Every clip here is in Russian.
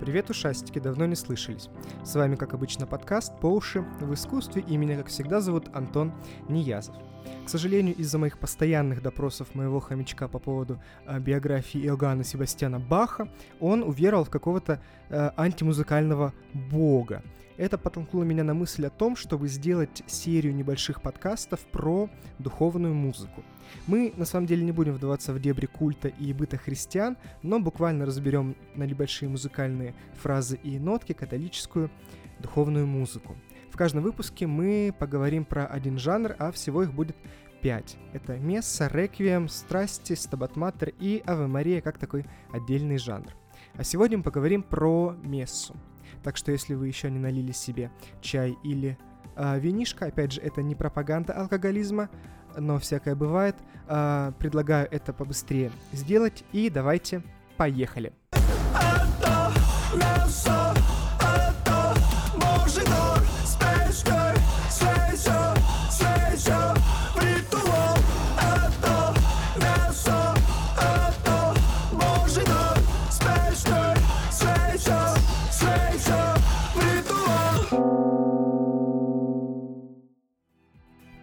Привет, ушастики, давно не слышались. С вами, как обычно, подкаст «По уши в искусстве», и меня, как всегда, зовут Антон Ниязов. К сожалению, из-за моих постоянных допросов моего хомячка по поводу э, биографии Иоганна Себастьяна Баха, он уверовал в какого-то э, антимузыкального бога. Это подтолкнуло меня на мысль о том, чтобы сделать серию небольших подкастов про духовную музыку. Мы на самом деле не будем вдаваться в дебри культа и быта христиан, но буквально разберем на небольшие музыкальные фразы и нотки католическую духовную музыку. В каждом выпуске мы поговорим про один жанр, а всего их будет пять. Это месса, реквием, страсти, стабат матер и Аве Мария как такой отдельный жанр. А сегодня мы поговорим про мессу. Так что если вы еще не налили себе чай или э, винишко, опять же, это не пропаганда алкоголизма, но всякое бывает. Э, предлагаю это побыстрее сделать и давайте поехали. Это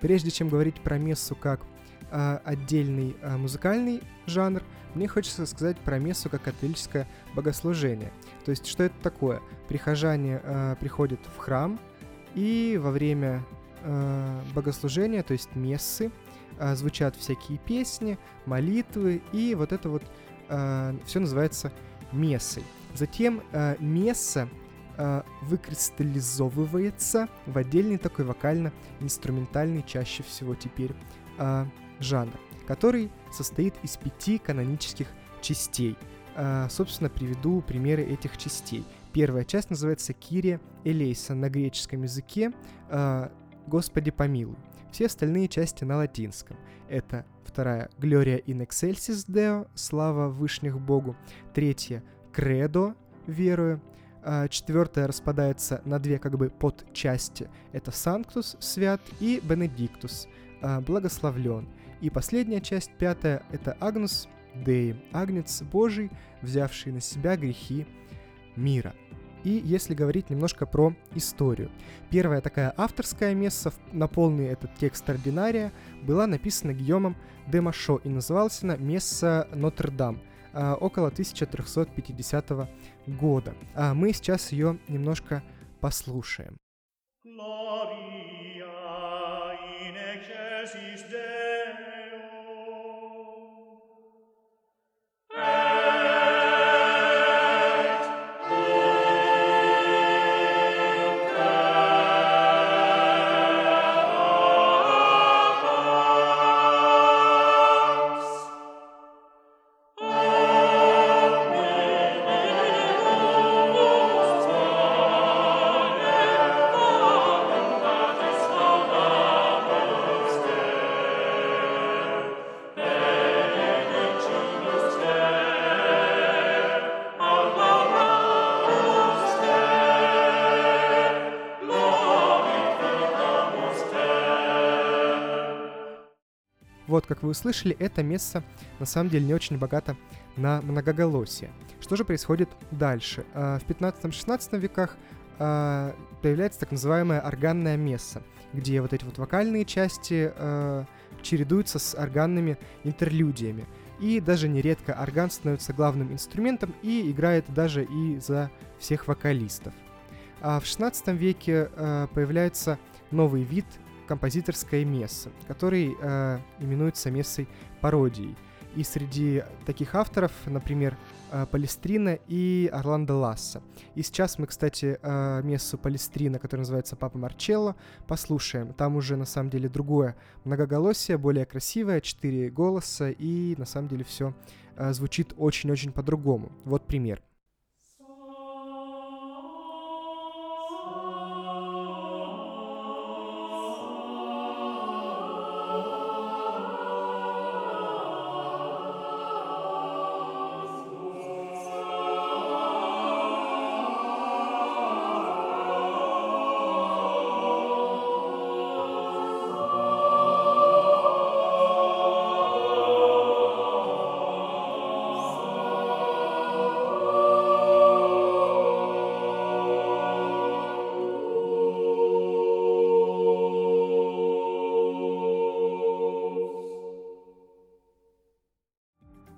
Прежде чем говорить про мессу как э, отдельный э, музыкальный жанр, мне хочется сказать про мессу как католическое богослужение. То есть, что это такое? Прихожане э, приходят в храм, и во время э, богослужения, то есть мессы, э, звучат всякие песни, молитвы, и вот это вот э, все называется мессой. Затем э, месса э, выкристаллизовывается в отдельный такой вокально-инструментальный чаще всего теперь э, жанр, который состоит из пяти канонических частей. Э, собственно, приведу примеры этих частей. Первая часть называется Кирия Элейса на греческом языке «Господи помилуй». Все остальные части на латинском. Это вторая «Gloria in excelsis Deo» — «Слава вышних Богу». Третья «Credo» — «Верую». А, четвертая распадается на две как бы подчасти. Это Санктус, свят, и Бенедиктус, а, благословлен. И последняя часть, пятая, это Агнус Деи, Агнец Божий, взявший на себя грехи мира. И если говорить немножко про историю. Первая такая авторская месса на полный этот текст ординария была написана Гийомом де Машо и называлась она «Месса Нотр-Дам», около 1350 года. А мы сейчас ее немножко послушаем. Gloria in excelsis Вот, как вы услышали, это место на самом деле не очень богато на многоголосие. Что же происходит дальше? А, в 15-16 веках а, появляется так называемое органное место, где вот эти вот вокальные части а, чередуются с органными интерлюдиями. И даже нередко орган становится главным инструментом и играет даже и за всех вокалистов. А в 16 веке появляется новый вид композиторское месса, который э, именуется мессой пародией. И среди таких авторов, например, э, Палестрина и Орландо Ласса. И сейчас мы, кстати, э, мессу Палестрина, которая называется Папа Марчелло, послушаем. Там уже, на самом деле, другое многоголосие, более красивое, четыре голоса, и, на самом деле, все э, звучит очень-очень по-другому. Вот пример.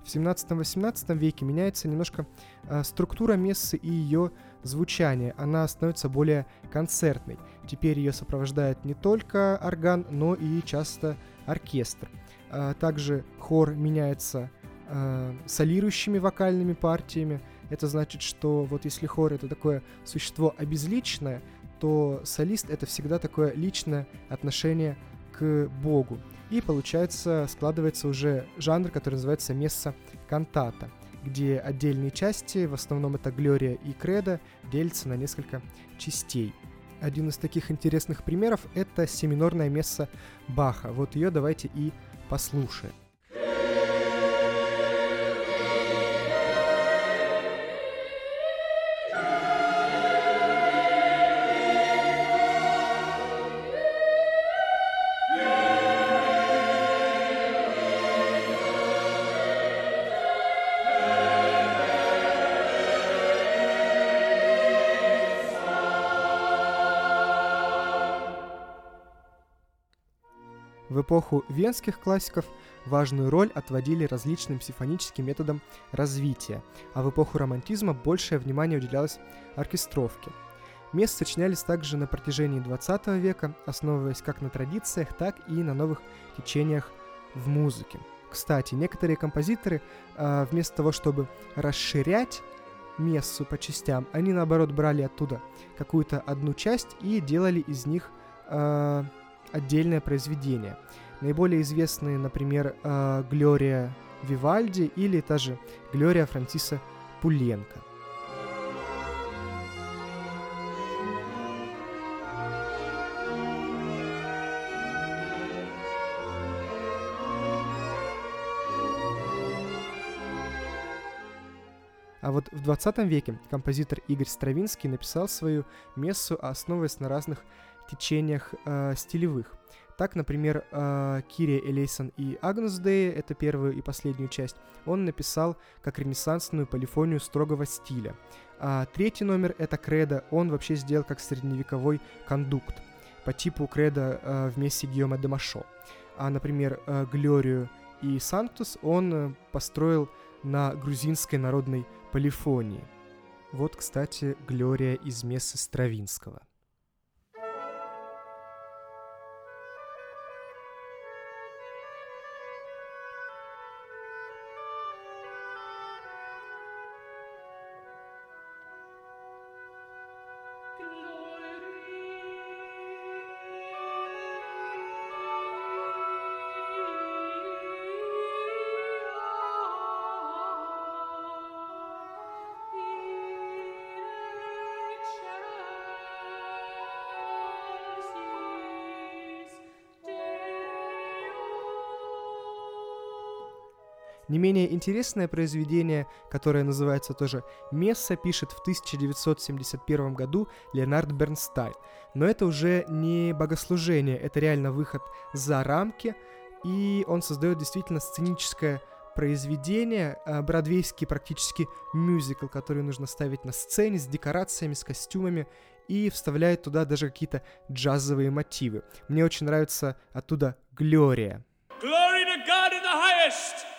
В 17-18 веке меняется немножко э, структура мессы и ее звучание. Она становится более концертной. Теперь ее сопровождает не только орган, но и часто оркестр. Э, также хор меняется э, солирующими вокальными партиями. Это значит, что вот если хор это такое существо обезличенное, то солист это всегда такое личное отношение Богу. И получается, складывается уже жанр, который называется месса кантата, где отдельные части, в основном это Глория и Кредо, делятся на несколько частей. Один из таких интересных примеров — это семинорная месса Баха. Вот ее давайте и послушаем. В эпоху венских классиков важную роль отводили различным симфоническим методам развития, а в эпоху романтизма большее внимание уделялось оркестровке. Мест сочинялись также на протяжении 20 века, основываясь как на традициях, так и на новых течениях в музыке. Кстати, некоторые композиторы а, вместо того, чтобы расширять мессу по частям, они наоборот брали оттуда какую-то одну часть и делали из них э, отдельное произведение. Наиболее известные, например, э, Глория Вивальди или та же Глория Франсиса Пуленко. А вот в 20 веке композитор Игорь Стравинский написал свою мессу, основываясь на разных течениях э, стилевых. Так, например, э, Кири Элейсон и Агнус Дей, это первую и последнюю часть, он написал как ренессансную полифонию строгого стиля. А третий номер — это Кредо, он вообще сделал как средневековой кондукт по типу Кредо э, вместе Гиома де Машо. А, например, э, Глорию и Сантус он э, построил на грузинской народной полифонии. Вот, кстати, Глория из Мессы Стравинского. Не менее интересное произведение, которое называется тоже «Месса», пишет в 1971 году Леонард Бернстайн. Но это уже не богослужение, это реально выход за рамки, и он создает действительно сценическое произведение, а, бродвейский практически мюзикл, который нужно ставить на сцене с декорациями, с костюмами, и вставляет туда даже какие-то джазовые мотивы. Мне очень нравится оттуда «Глория». Glory to God in the highest!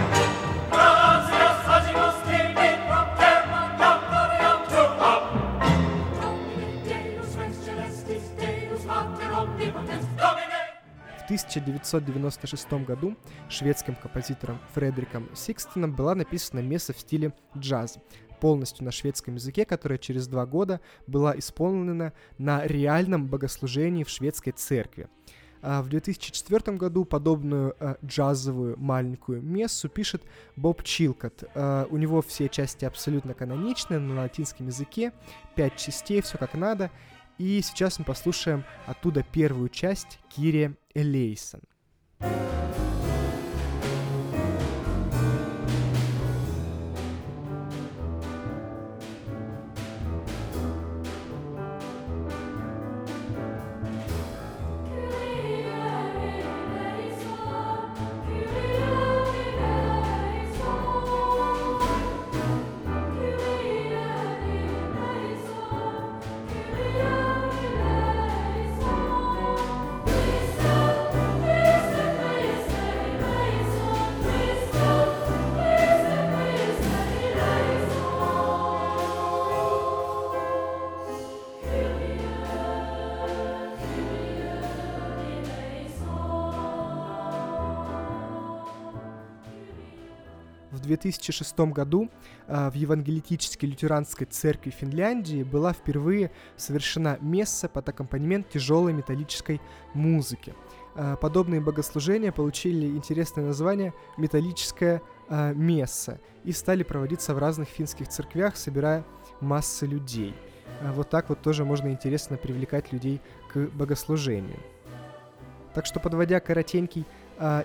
1996 году шведским композитором Фредериком Сикстеном была написана месса в стиле джаз, полностью на шведском языке, которая через два года была исполнена на реальном богослужении в шведской церкви. А в 2004 году подобную э, джазовую маленькую мессу пишет Боб Чилкот. Э, у него все части абсолютно каноничные, на латинском языке, пять частей, все как надо. И сейчас мы послушаем оттуда первую часть Кири Элейсон. 2006 году в Евангелитической лютеранской церкви Финляндии была впервые совершена месса под аккомпанемент тяжелой металлической музыки. Подобные богослужения получили интересное название «металлическая месса» и стали проводиться в разных финских церквях, собирая массы людей. Вот так вот тоже можно интересно привлекать людей к богослужению. Так что, подводя коротенький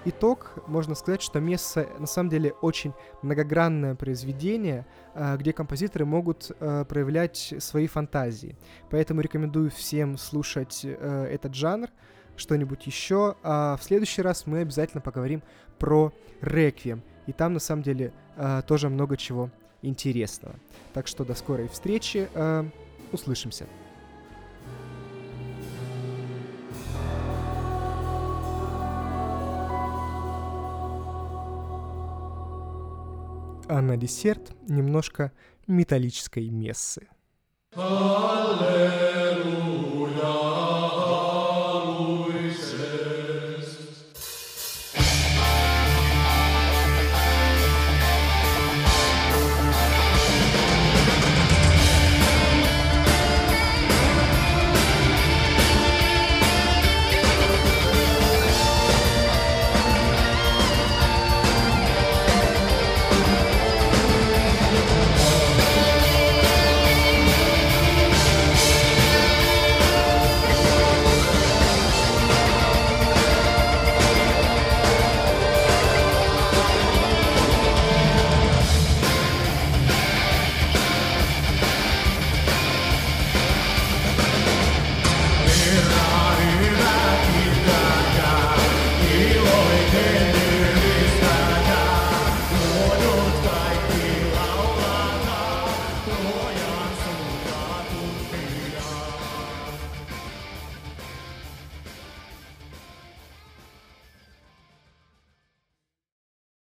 итог, можно сказать, что Месса на самом деле очень многогранное произведение, э, где композиторы могут э, проявлять свои фантазии. Поэтому рекомендую всем слушать э, этот жанр, что-нибудь еще. А в следующий раз мы обязательно поговорим про реквием. И там на самом деле э, тоже много чего интересного. Так что до скорой встречи. Услышимся. А на десерт немножко металлической мессы. Аллилуйя.